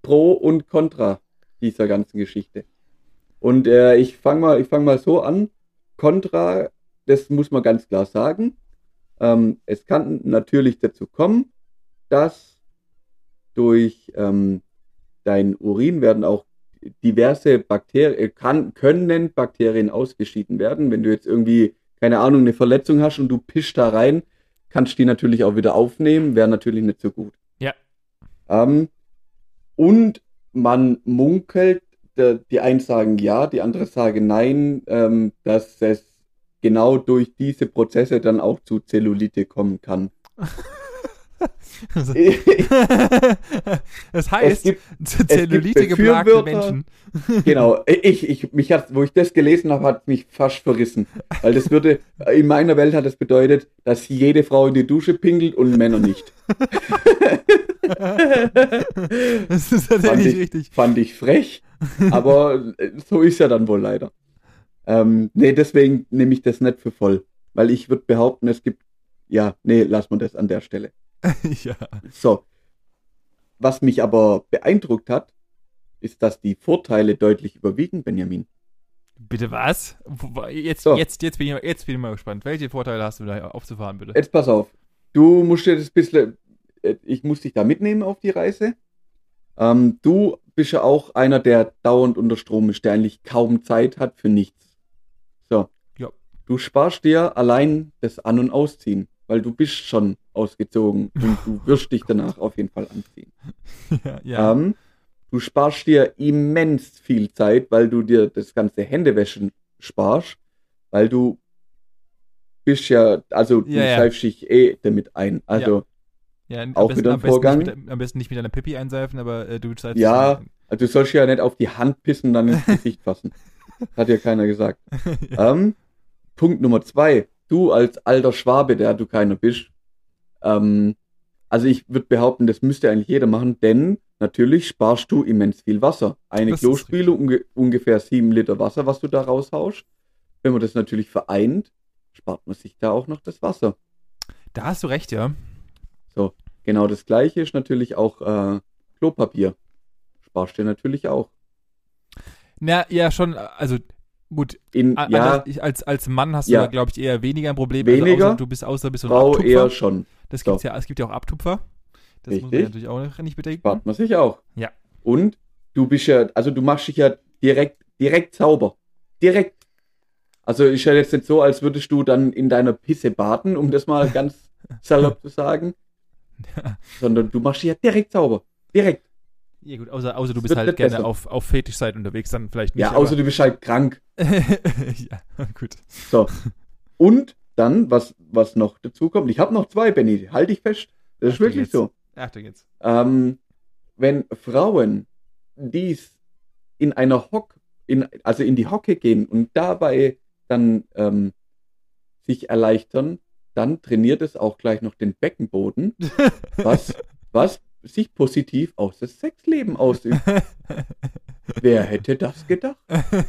Pro und Contra dieser ganzen Geschichte. Und äh, ich fange mal, ich fang mal so an. Contra, das muss man ganz klar sagen. Ähm, es kann natürlich dazu kommen, dass durch ähm, dein Urin werden auch diverse Bakterien, äh, kann, können Bakterien ausgeschieden werden. Wenn du jetzt irgendwie, keine Ahnung, eine Verletzung hast und du pischst da rein, kannst du die natürlich auch wieder aufnehmen, wäre natürlich nicht so gut. Ja. Ähm, und man munkelt, die einen sagen ja, die anderen sagen nein, ähm, dass es genau durch diese Prozesse dann auch zu Zellulite kommen kann. das heißt, gibt- Zellulite geplagte. Menschen. Genau, ich, ich, mich hat, wo ich das gelesen habe, hat mich fast verrissen. Weil das würde, in meiner Welt hat das bedeutet, dass jede Frau in die Dusche pinkelt und Männer nicht. Das ist Fand tatsächlich ich, richtig. fand ich frech, aber äh, so ist ja dann wohl leider. Ähm, nee, deswegen nehme ich das nicht für voll. Weil ich würde behaupten, es gibt, ja, nee, lass mal das an der Stelle. ja. So. Was mich aber beeindruckt hat, ist, dass die Vorteile deutlich überwiegen, Benjamin. Bitte was? Jetzt, So. jetzt, jetzt, bin ich, mal- jetzt bin ich mal gespannt. Welche Vorteile hast du da aufzufahren, bitte? Jetzt pass auf. Du musst dir das bisschen, äh, ich muss dich da mitnehmen auf die Reise. Ähm, du bist ja auch einer, der dauernd unter Strom ist, der eigentlich kaum Zeit hat für nichts. So. Ja. Du sparst dir allein das An- und Ausziehen, weil du bist schon ausgezogen und du wirst dich danach auf jeden Fall anziehen. ja, ja. Ähm, du sparst dir immens viel Zeit, weil du dir das ganze Händewäschen sparst, weil du bist ja, also du Ja, ja. seifst dich eh damit ein. Also, ja auch besten, wieder ein am Vorgang. Mit, am besten nicht mit deiner Pipi einseifen, aber äh, du zeigst Ja. also du sollst ja nicht auf die Hand pissen und dann ins Gesicht fassen. Hat ja keiner gesagt. Ähm, Punkt Nummer zwei. Du als alter Schwabe, der du keiner bist, ähm, also ich würde behaupten, das müsste eigentlich jeder machen, denn natürlich sparst du immens viel Wasser. Eine Das Klospüle, unge ungefähr sieben Liter Wasser, was du da raushaust. Wenn man das natürlich vereint, spart man sich da auch noch das Wasser. Da hast du recht, ja. Genau das gleiche ist natürlich auch äh, Klopapier. Sparst du natürlich auch. Na, ja, schon, also gut, In, ja, ich, als, als Mann hast du Ja. da, glaube ich, eher weniger ein Problem. Weniger? Also du bist außer bist so ein Frau Abtupfer. eher schon. Das So. gibt's ja, es gibt ja auch Abtupfer. Das muss man Richtig. natürlich auch nicht bedenken. Spart man sich auch. Ja. Und du bist ja, also du machst dich ja direkt, direkt sauber. Direkt. Also ist ja jetzt nicht so, als würdest du dann in deiner Pisse baden, um das mal ganz salopp zu sagen. Sondern du machst dich ja direkt sauber. Direkt. Ja gut, außer, außer du bist halt gerne besser. auf, auf Fetischseite unterwegs, dann vielleicht nicht. ja, außer du bist halt krank. ja, gut. So. Und dann, was, was noch dazu kommt, ich habe noch zwei, Benny, halt dich fest. Das ist Achtung wirklich jetzt. so. Achtung jetzt. Ähm, wenn Frauen dies in einer Hock, in, also in die Hocke gehen und dabei dann ähm, sich erleichtern, dann trainiert es auch gleich noch den Beckenboden, was, was sich positiv auf das Sexleben ausübt. Wer hätte das gedacht?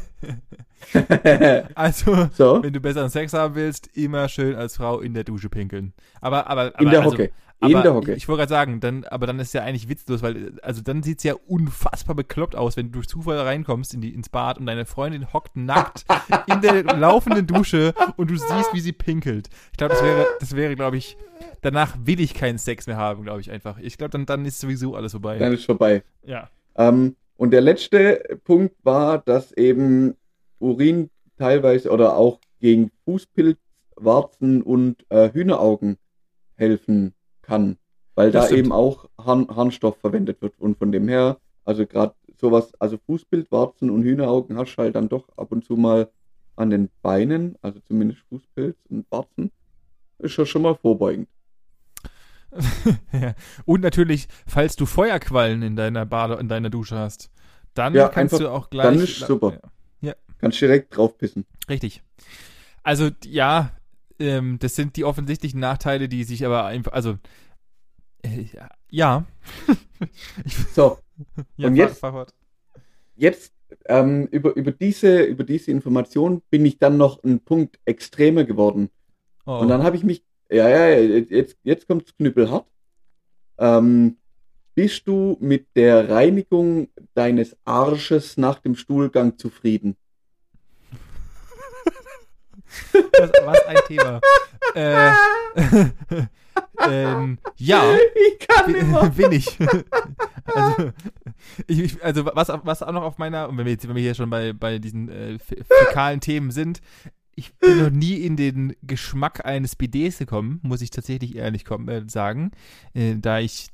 Also, so, wenn du besseren Sex haben willst, immer schön als Frau in der Dusche pinkeln. Aber, aber, aber in der also, Hocke. In der Hocke. Ich, ich wollte gerade sagen, dann, aber dann ist ja eigentlich witzlos, weil, also dann sieht es ja unfassbar bekloppt aus, wenn du durch Zufall reinkommst in die, ins Bad und deine Freundin hockt nackt in der laufenden Dusche und du siehst, wie sie pinkelt. Ich glaube, das wäre, das wäre, glaube ich, danach will ich keinen Sex mehr haben, glaube ich einfach. Ich glaube, dann, dann ist sowieso alles vorbei. Dann ist vorbei. ja. Ähm, und der letzte Punkt war, dass eben Urin teilweise oder auch gegen Fußpilz, Warzen und äh, Hühneraugen helfen kann, weil Das da stimmt. eben auch Harn Harnstoff verwendet wird. Und von dem her, also gerade sowas, also Fußpilz, Warzen und Hühneraugen hast du halt dann doch ab und zu mal an den Beinen, also zumindest Fußpilz und Warzen, ist ja schon mal vorbeugend. ja. Und natürlich, falls du Feuerquallen in deiner Bade, in deiner Dusche hast, dann Ja, kannst einfach- du auch gleich. dann ist super. Ja. Kannst direkt draufpissen. Richtig. Also, ja, ähm, das sind die offensichtlichen Nachteile, die sich aber einfach, also, äh, ja. So, ja, Und jetzt- jetzt ähm, über, über, diese, über diese Information bin ich dann noch einen Punkt extremer geworden. Oh, Und dann habe ich mich, ja, ja, jetzt, jetzt kommt's knüppelhart. Ähm, bist du mit der Reinigung deines Arsches nach dem Stuhlgang zufrieden? was, was ein Thema. äh, ähm, ja, Ich kann bin, bin ich. also, ich, also was, was auch noch auf meiner, und wenn wir jetzt wenn wir hier schon bei, bei diesen äh, fäkalen Themen sind, ich bin noch nie in den Geschmack eines BDs gekommen, muss ich tatsächlich ehrlich kommen, äh, sagen. Äh, da ich,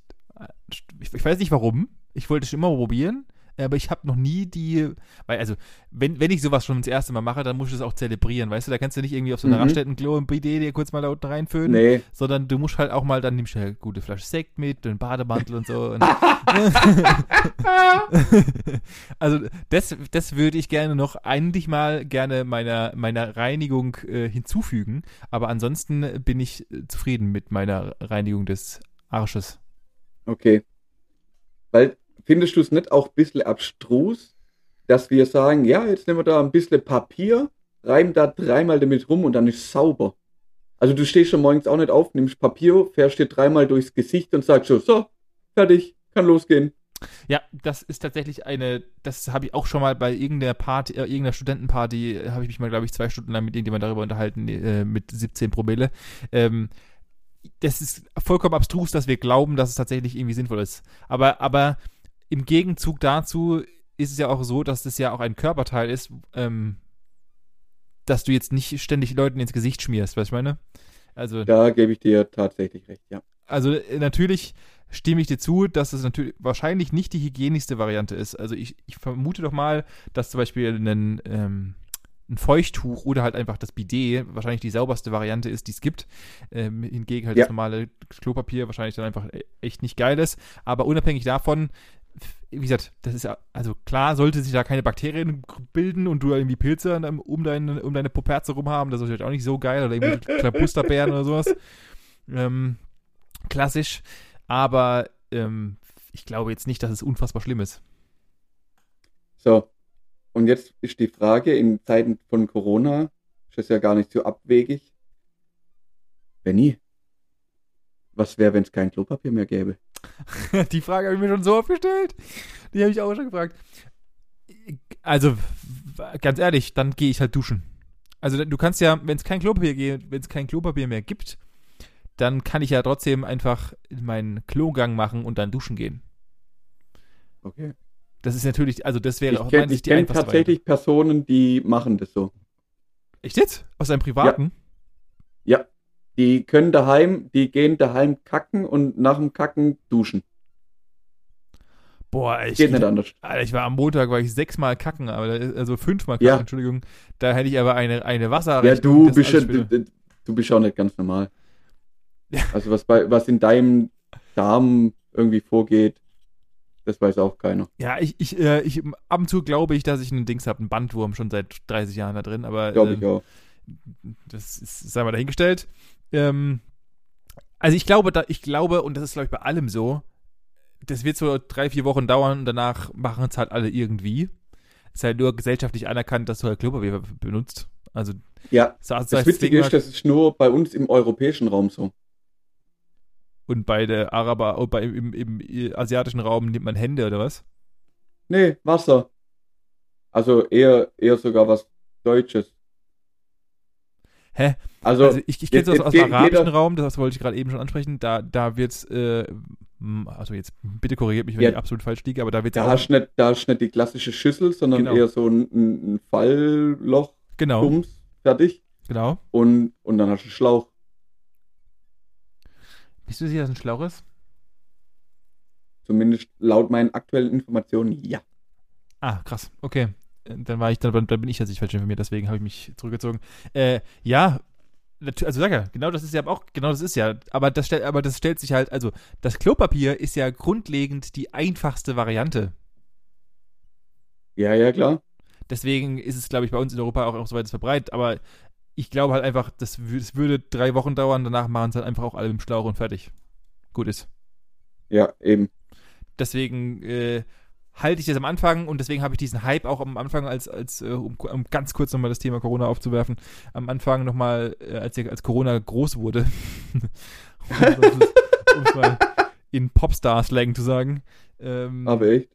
ich, ich weiß nicht warum, ich wollte es schon immer probieren, aber ich habe noch nie die, weil also, wenn, wenn ich sowas schon das erste Mal mache, dann muss ich das auch zelebrieren, weißt du, da kannst du nicht irgendwie auf so einer Mhm. Raststätten-Klo im BD dir kurz mal da unten reinföhnen, Nee. sondern du musst halt auch mal, dann nimmst du halt eine gute Flasche Sekt mit, einen Bademantel und so. Und also das, das würde ich gerne noch eigentlich mal gerne meiner, meiner Reinigung äh, hinzufügen, aber ansonsten bin ich äh, zufrieden mit meiner Reinigung des Arsches. Okay. Weil, findest du es nicht auch ein bisschen abstrus, dass wir sagen, ja, jetzt nehmen wir da ein bisschen Papier, reiben da dreimal damit rum und dann ist sauber. Also du stehst schon morgens auch nicht auf, nimmst Papier, fährst dir dreimal durchs Gesicht und sagst so, so, fertig, kann losgehen. Ja, das ist tatsächlich eine, das habe ich auch schon mal bei irgendeiner Party, äh, irgendeiner Studentenparty, äh, habe ich mich mal, glaube ich, zwei Stunden lang mit irgendjemand darüber unterhalten, äh, mit 17 Promille. Ähm, das ist vollkommen abstrus, dass wir glauben, dass es tatsächlich irgendwie sinnvoll ist. Aber, aber im Gegenzug dazu ist es ja auch so, dass das ja auch ein Körperteil ist, ähm, dass du jetzt nicht ständig Leuten ins Gesicht schmierst, weißt du, was ich meine? Also, Da gebe ich dir tatsächlich recht, ja. also äh, natürlich stimme ich dir zu, dass es natürlich wahrscheinlich nicht die hygienischste Variante ist. Also ich, ich vermute doch mal, dass zum Beispiel ein, ähm, ein Feuchttuch oder halt einfach das Bidet wahrscheinlich die sauberste Variante ist, die es gibt. Ähm, hingegen halt Ja. das normale Klopapier wahrscheinlich dann einfach e- echt nicht geil ist. Aber unabhängig davon, wie gesagt, das ist ja, also klar, sollte sich da keine Bakterien bilden und du irgendwie Pilze um deine, um deine Poperze rum haben, das ist natürlich auch nicht so geil oder irgendwie Klabusterbären oder sowas. Ähm, klassisch, aber ähm, ich glaube jetzt nicht, dass es unfassbar schlimm ist. So. Und jetzt ist die Frage, in Zeiten von Corona ist das ja gar nicht so abwegig. Benny, was wäre, wenn es kein Klopapier mehr gäbe? Die Frage habe ich mir schon so oft gestellt. Die habe ich auch schon gefragt. Also, ganz ehrlich, dann gehe ich halt duschen. Also, du kannst ja, wenn es kein Klopapier geht, wenn es kein Klopapier mehr gibt, dann kann ich ja trotzdem einfach meinen Klogang machen und dann duschen gehen. Okay. Das ist natürlich, also das wäre Ich aus kenne meiner Sicht die kenn einfachste tatsächlich Personen, die machen das so. Echt jetzt? Aus einem privaten? Ja. Die können daheim, die gehen daheim kacken und nach dem Kacken duschen. Boah, ich, Geht nicht anders. Alter, ich war am Montag, war ich sechsmal kacken, aber da ist- also fünfmal kacken, Ja. Entschuldigung. Da hätte ich aber eine, eine Wasser. Ja, du bist, ja, du, du- bist auch nicht ganz normal. Ja. Also was bei was in deinem Darm irgendwie vorgeht, das weiß auch keiner. Ja, ich, ich, äh, ich, ab und zu glaube ich, dass ich einen Dings habe, einen Bandwurm schon seit 30 Jahren da drin, aber Glaube ich ähm, auch. Das ist, sei mal dahingestellt. Ähm, also ich glaube, da, ich glaube, und das ist, glaube ich, bei allem so, das wird so drei, vier Wochen dauern und danach machen es halt alle irgendwie. Ist halt nur gesellschaftlich anerkannt, dass du halt Klopapier benutzt. Also, Ja, so, also das Witzige ist, das ist nur bei uns im europäischen Raum so. und bei der Araber, oh, bei, im, im, im asiatischen Raum nimmt man Hände oder was? Nee, Wasser. Also eher, eher sogar was Deutsches. Hä? Also, Also ich, ich kenne es aus, dem arabischen Raum, das wollte ich gerade eben schon ansprechen, da, da wird's, äh, m- also jetzt bitte korrigiert mich, wenn Ja. ich absolut falsch liege, aber da wird's da auch, nicht, da hast du nicht die klassische Schüssel, sondern Genau. eher so ein, ein ein Fallloch, genau, Bums, fertig. genau. Und, und dann hast du einen Schlauch. Bist du sicher, dass ein Schlauch ist? Zumindest laut meinen aktuellen Informationen, ja. Ah, krass, okay. Dann war ich, dann, dann bin ich nicht falsch informiert, deswegen habe ich mich zurückgezogen. Äh, ja, also sag ja, genau das ist ja auch, genau das ist ja, aber das stellt, aber das stellt sich halt, also das Klopapier ist ja grundlegend die einfachste Variante. Ja, ja, klar. Deswegen ist es, glaube ich, bei uns in Europa auch, auch so weit verbreitet. Aber ich glaube halt einfach, das, das würde drei Wochen dauern. Danach machen es halt einfach auch alle im Schlauch und fertig. Gut ist. Ja, eben. Deswegen äh, halte ich das am Anfang und deswegen habe ich diesen Hype auch am Anfang, als, als äh, um, um ganz kurz nochmal das Thema Corona aufzuwerfen, am Anfang nochmal, äh, als, als Corona groß wurde, um es mal in Popstar-Slang zu sagen, ähm, Aber echt.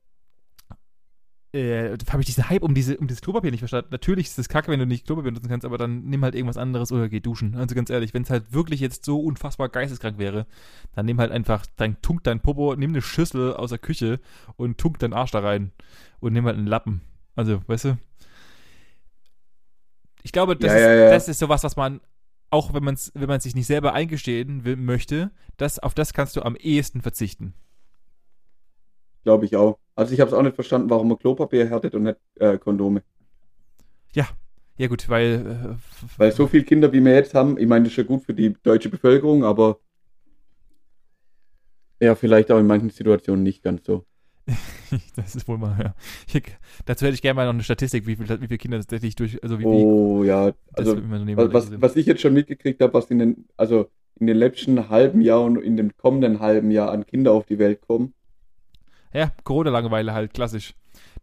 Äh, habe ich diesen Hype um, diese, um dieses Klopapier nicht verstanden. Natürlich ist es kacke, wenn du nicht Klopapier benutzen kannst, aber dann nimm halt irgendwas anderes oder geh duschen. Also ganz ehrlich, wenn es halt wirklich jetzt so unfassbar geisteskrank wäre, dann nimm halt einfach, dann tunk dein Popo, nimm eine Schüssel aus der Küche und tunk deinen Arsch da rein und nimm halt einen Lappen. Also, weißt du? Ich glaube, das, Ja, ist, ja, ja. das ist sowas, was man, auch wenn man es wenn man sich nicht selber eingestehen will, möchte, das, auf das kannst du am ehesten verzichten. Glaube ich auch. Also ich habe es auch nicht verstanden, warum man Klopapier härtet und nicht äh, Kondome. Ja gut, weil äh, Weil so viele Kinder, wie wir jetzt haben, ich meine, das ist ja gut für die deutsche Bevölkerung, aber ja, vielleicht auch in manchen Situationen nicht ganz so. Das ist wohl mal, ja. Ich, dazu hätte ich gerne mal noch eine Statistik, wie, viel, wie viele Kinder tatsächlich durch, also wie, wie Oh ja, das also immer so was, was ich jetzt schon mitgekriegt habe, was in den, also in den letzten halben Jahr und in dem kommenden halben Jahr an Kinder auf die Welt kommen. Ja, Corona-Langeweile halt, klassisch.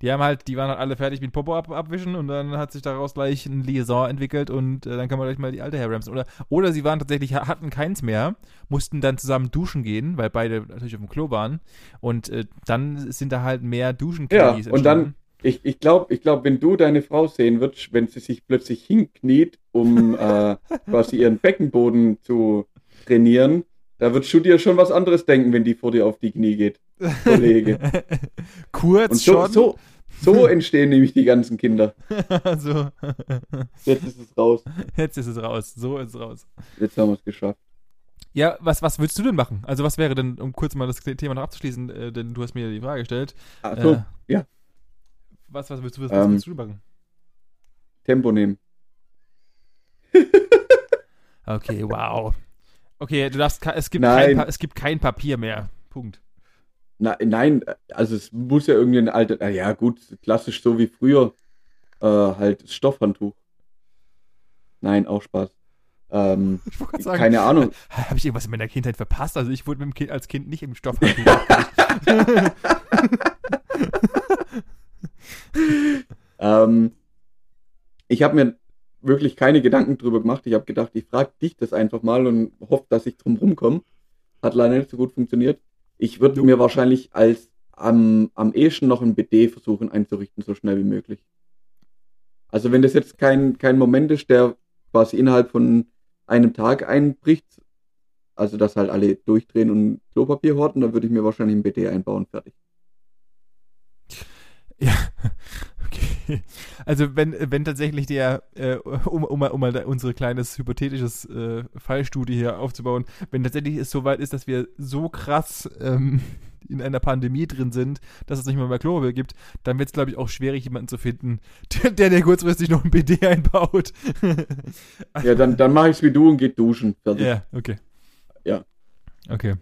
Die haben halt, die waren halt alle fertig mit Popo ab, abwischen und dann hat sich daraus gleich ein Liaison entwickelt und äh, dann kann man gleich mal die alte herramsen. Oder, oder sie waren tatsächlich, hatten keins mehr, mussten dann zusammen duschen gehen, weil beide natürlich auf dem Klo waren und äh, dann sind da halt mehr duschen Ja, und dann- Ich, ich glaube, ich glaub, wenn du deine Frau sehen würdest, wenn sie sich plötzlich hinkniet, um äh, quasi ihren Beckenboden zu trainieren, da würdest du dir schon was anderes denken, wenn die vor dir auf die Knie geht, Kollege. Kurz Und so, schon. so, so entstehen nämlich die ganzen Kinder. so. Jetzt ist es raus. Jetzt ist es raus. So ist es raus. Jetzt haben wir es geschafft. Ja, was, was würdest du denn machen? Also was wäre denn, um kurz mal das Thema noch abzuschließen, äh, denn du hast mir die Frage gestellt. Achso, Äh, ja. Was, was würdest du, was, Ähm, was würdest du machen? Tempo nehmen. Okay, wow. Okay, du darfst, es gibt, Nein. kein, es gibt kein Papier mehr. Punkt. Na, nein, also es muss ja irgendwie ein alter, na ja gut, klassisch so wie früher, äh, halt Stoffhandtuch. Nein, auch Spaß. Ähm, Ich wollte gerade sagen, keine Ahnung. habe ich irgendwas in meiner Kindheit verpasst? Also ich wurde mit dem kind, als Kind nicht im Stoff. Ähm, ich habe mir wirklich keine Gedanken drüber gemacht. Ich habe gedacht, ich frage dich das einfach mal und hoffe, dass ich drum rumkomme. Hat leider nicht so gut funktioniert. Ich würde mir wahrscheinlich als am, am ehesten noch ein BD versuchen einzurichten, so schnell wie möglich. Also wenn das jetzt kein, kein Moment ist, der quasi innerhalb von einem Tag einbricht, also dass halt alle durchdrehen und Klopapier horten, dann würde ich mir wahrscheinlich ein BD einbauen, fertig. Ja. Also wenn, wenn tatsächlich der, äh, um, um, mal- um mal unsere kleines hypothetisches äh, Fallstudie hier aufzubauen, wenn tatsächlich es so weit ist, dass wir so krass ähm, in einer Pandemie drin sind, dass es nicht mal mehr Klopapier gibt, dann wird es, glaube ich, auch schwierig, jemanden zu finden, der, der, der kurzfristig noch ein BD einbaut. Ja, dann, dann mache ich es wie du und geh duschen, fertig. ja, okay. Ja. Okay.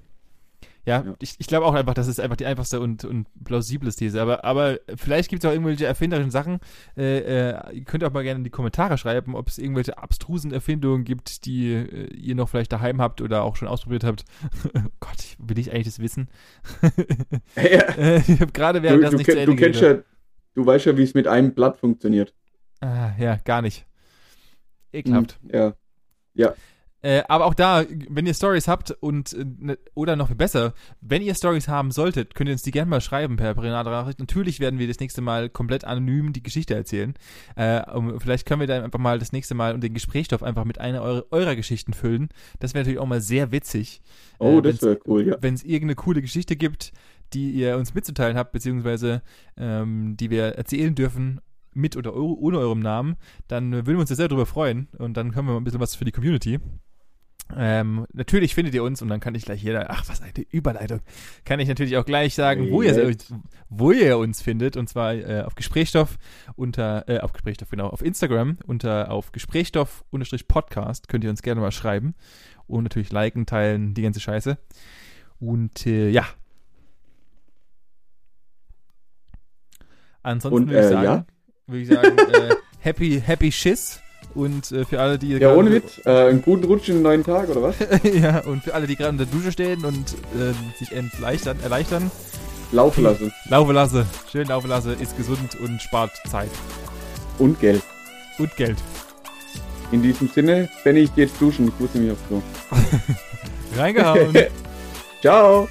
Ja, Ja. ich, ich glaube auch einfach, das ist einfach die einfachste und, und plausibles These. Aber, aber vielleicht gibt es auch irgendwelche erfinderischen Sachen. Äh, äh, ihr könnt auch mal gerne in die Kommentare schreiben, ob es irgendwelche abstrusen Erfindungen gibt, die äh, ihr noch vielleicht daheim habt oder auch schon ausprobiert habt. oh Gott, will ich eigentlich das wissen? Ja. Äh, ich habe gerade Du, während das du, nicht zu Ende du kennst ja, du weißt ja, wie es mit einem Blatt funktioniert. Ah, ja, gar nicht. Ekelhaft. Hm, Ja. Äh, aber auch da, wenn ihr Stories habt und äh, ne, oder noch viel besser, wenn ihr Stories haben solltet, könnt ihr uns die gerne mal schreiben per Privatnachricht. Natürlich werden wir das nächste Mal komplett anonym die Geschichte erzählen. Äh, um, vielleicht können wir dann einfach mal das nächste Mal und den Gesprächsstoff einfach mit einer eurer, eurer Geschichten füllen. Das wäre natürlich auch mal sehr witzig. Oh, Äh, das wäre cool, ja. Wenn es irgendeine coole Geschichte gibt, die ihr uns mitzuteilen habt, beziehungsweise ähm, die wir erzählen dürfen, mit oder ohne eurem Namen, dann äh, würden wir uns da sehr drüber freuen und dann können wir mal ein bisschen was für die Community. Ähm, natürlich findet ihr uns und dann kann ich gleich jeder, ach was eine Überleitung, kann ich natürlich auch gleich sagen, wo ihr, wo ihr uns findet und zwar äh, auf Gesprächsstoff unter, äh, auf Gesprächsstoff, genau, auf Instagram unter auf Gesprächsstoff unterstrich Podcast könnt ihr uns gerne mal schreiben und natürlich liken, teilen, die ganze Scheiße. Und äh, ja. Ansonsten würde ich äh, sagen, ja? würde ich sagen, äh, happy, happy Schiss. Und äh, für alle, die Ja, ohne Witz. Äh, einen guten Rutsch in den neuen Tag, oder was? ja, und für alle, die gerade unter der Dusche stehen und äh, sich entleichtern, erleichtern, Laufen lassen. laufe lasse. Schön laufe lasse, ist gesund und spart Zeit Und Geld. und Geld. In diesem Sinne, Benny, ich geh jetzt duschen. Ich muss nämlich aufs Klo. Reingehauen. Ciao.